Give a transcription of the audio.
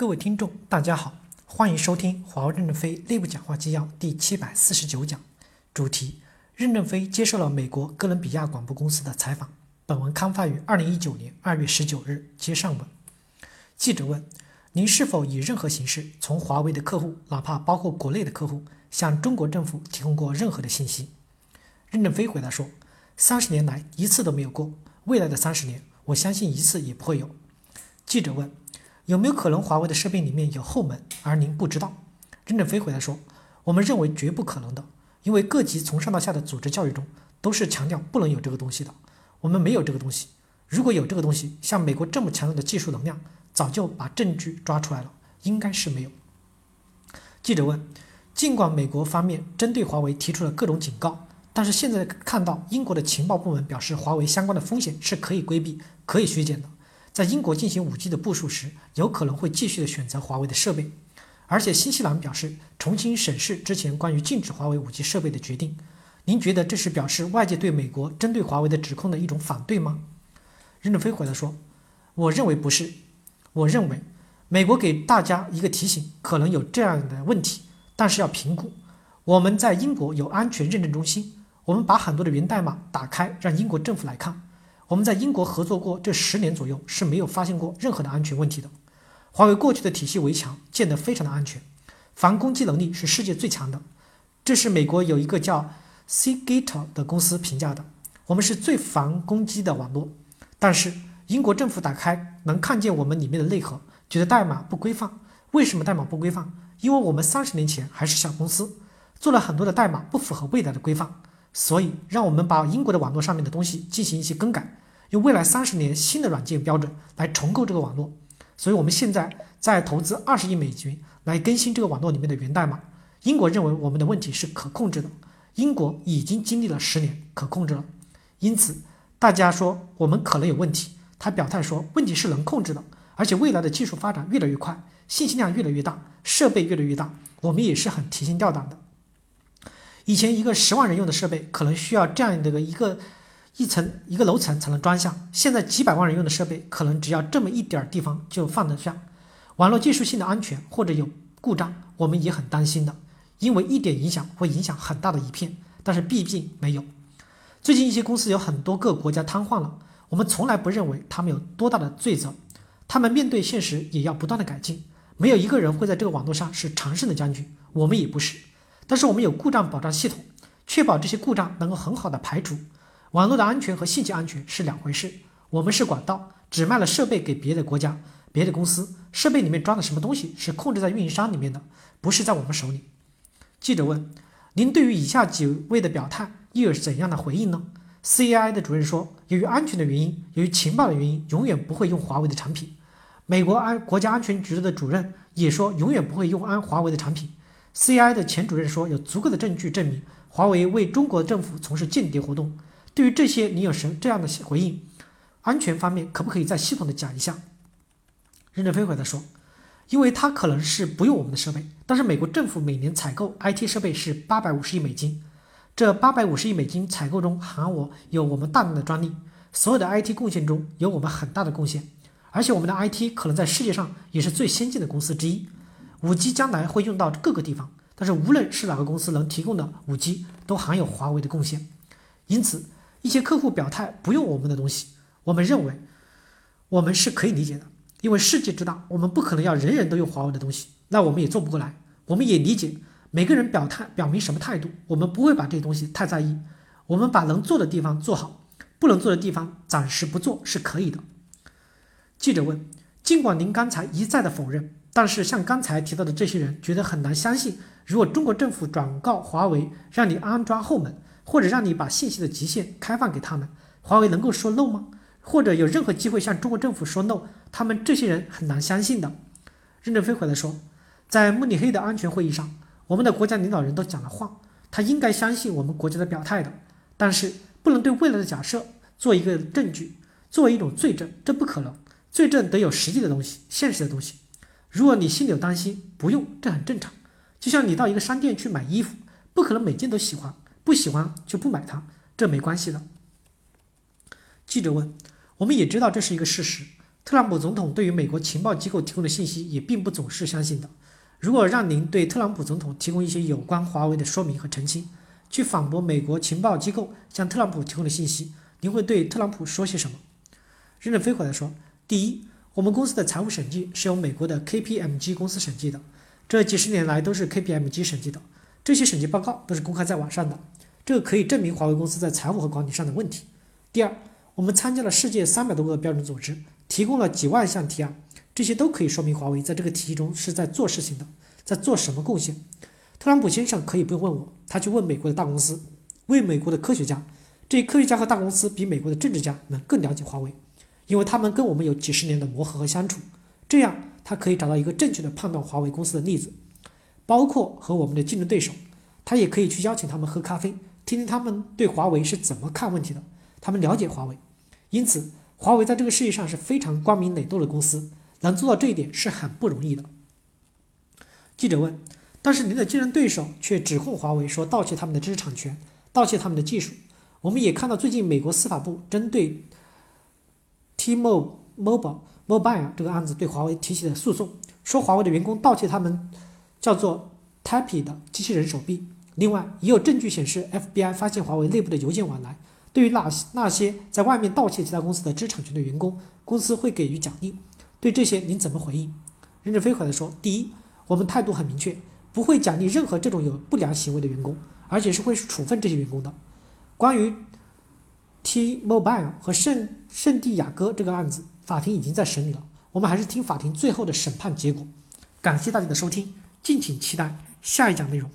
各位听众，大家好，欢迎收听华为任正非内部讲话纪要第七百四十九讲，主题：任正非接受了美国哥伦比亚广播公司的采访。本文刊发于二零一九年二月十九日。接上文，记者问：您是否以任何形式从华为的客户，哪怕包括国内的客户，向中国政府提供过任何的信息？任正非回答说：三十年来一次都没有过，未来的三十年，我相信一次也不会有。记者问。有没有可能华为的设备里面有后门，而您不知道？任正非回答说：“我们认为绝不可能的，因为各级从上到下的组织教育中都是强调不能有这个东西的。我们没有这个东西。如果有这个东西，像美国这么强大的技术能量，早就把证据抓出来了，应该是没有。”记者问：“尽管美国方面针对华为提出了各种警告，但是现在看到英国的情报部门表示，华为相关的风险是可以规避、可以削减的。”在英国进行五 G 的部署时，有可能会继续的选择华为的设备，而且新西兰表示重新审视之前关于禁止华为五 G 设备的决定。您觉得这是表示外界对美国针对华为的指控的一种反对吗？任正非回答说：“我认为不是。我认为美国给大家一个提醒，可能有这样的问题，但是要评估。我们在英国有安全认证中心，我们把很多的源代码打开，让英国政府来看。”我们在英国合作过这十年左右是没有发现过任何的安全问题的。华为过去的体系围墙建得非常的安全，防攻击能力是世界最强的。这是美国有一个叫 C Gate 的公司评价的。我们是最防攻击的网络。但是英国政府打开能看见我们里面的内核，觉得代码不规范。为什么代码不规范？因为我们三十年前还是小公司，做了很多的代码不符合未来的规范，所以让我们把英国的网络上面的东西进行一些更改。用未来三十年新的软件标准来重构这个网络，所以我们现在在投资二十亿美金来更新这个网络里面的源代码。英国认为我们的问题是可控制的，英国已经经历了十年可控制了，因此大家说我们可能有问题，他表态说问题是能控制的，而且未来的技术发展越来越快，信息量越来越大，设备越来越大，我们也是很提心吊胆的。以前一个十万人用的设备可能需要这样的一个。一层一个楼层才能装下，现在几百万人用的设备，可能只要这么一点地方就放得下。网络技术性的安全或者有故障，我们也很担心的，因为一点影响会影响很大的一片，但是毕竟没有。最近一些公司有很多个国家瘫痪了，我们从来不认为他们有多大的罪责，他们面对现实也要不断的改进。没有一个人会在这个网络上是常胜的将军，我们也不是。但是我们有故障保障系统，确保这些故障能够很好的排除。网络的安全和信息安全是两回事。我们是管道，只卖了设备给别的国家、别的公司，设备里面装的什么东西是控制在运营商里面的，不是在我们手里。记者问：“您对于以下几位的表态又有怎样的回应呢？”CAI 的主任说：“由于安全的原因，由于情报的原因，永远不会用华为的产品。”美国安国家安全局的主任也说：“永远不会用安华为的产品。C.I 的前主任说：“有足够的证据证明华为为中国政府从事间谍活动。”对于这些，你有什这样的回应？安全方面可不可以再系统的讲一下？任正非回答说：“因为他可能是不用我们的设备，但是美国政府每年采购 IT 设备是八百五十亿美金，这八百五十亿美金采购中含我有我们大量的专利，所有的 IT 贡献中有我们很大的贡献，而且我们的 IT 可能在世界上也是最先进的公司之一。五 G 将来会用到各个地方，但是无论是哪个公司能提供的五 G，都含有华为的贡献，因此。”一些客户表态不用我们的东西，我们认为我们是可以理解的，因为世界之大，我们不可能要人人都用华为的东西，那我们也做不过来。我们也理解每个人表态表明什么态度，我们不会把这些东西太在意。我们把能做的地方做好，不能做的地方暂时不做是可以的。记者问：尽管您刚才一再的否认，但是像刚才提到的这些人觉得很难相信，如果中国政府转告华为让你安装后门。或者让你把信息的极限开放给他们，华为能够说 no 吗？或者有任何机会向中国政府说 no？他们这些人很难相信的。任正非回来说，在慕尼黑的安全会议上，我们的国家领导人都讲了话，他应该相信我们国家的表态的，但是不能对未来的假设做一个证据，作为一种罪证，这不可能。罪证得有实际的东西，现实的东西。如果你心里有担心，不用，这很正常。就像你到一个商店去买衣服，不可能每件都喜欢。不喜欢就不买它，这没关系的。记者问：“我们也知道这是一个事实，特朗普总统对于美国情报机构提供的信息也并不总是相信的。如果让您对特朗普总统提供一些有关华为的说明和澄清，去反驳美国情报机构向特朗普提供的信息，您会对特朗普说些什么？任正非回答说：第一，我们公司的财务审计是由美国的 KPMG 公司审计的，这几十年来都是 KPMG 审计的，这些审计报告都是公开在网上的，这个可以证明华为公司在财务和管理上的问题。第二，我们参加了世界三百多个标准组织。提供了几万项提案，这些都可以说明华为在这个体系中是在做事情的，在做什么贡献。特朗普先生可以不用问我，他去问美国的大公司，问美国的科学家。这些科学家和大公司比美国的政治家们更了解华为，因为他们跟我们有几十年的磨合和相处。这样他可以找到一个正确的判断华为公司的例子，包括和我们的竞争对手。他也可以去邀请他们喝咖啡，听听他们对华为是怎么看问题的。他们了解华为，因此。华为在这个世界上是非常光明磊落的公司，能做到这一点是很不容易的。记者问：“但是您的竞争对手却指控华为说盗窃他们的知识产权，盗窃他们的技术。我们也看到最近美国司法部针对 T-Mobile Mobile 这个案子对华为提起的诉讼，说华为的员工盗窃他们叫做 Tappy 的机器人手臂。另外，也有证据显示 FBI 发现华为内部的邮件往来。”对于那那些在外面盗窃其他公司的知识产权的员工，公司会给予奖励。对这些您怎么回应？任正非回答说：第一，我们态度很明确，不会奖励任何这种有不良行为的员工，而且是会处分这些员工的。关于 T-Mobile 和圣圣地亚哥这个案子，法庭已经在审理了，我们还是听法庭最后的审判结果。感谢大家的收听，敬请期待下一讲内容。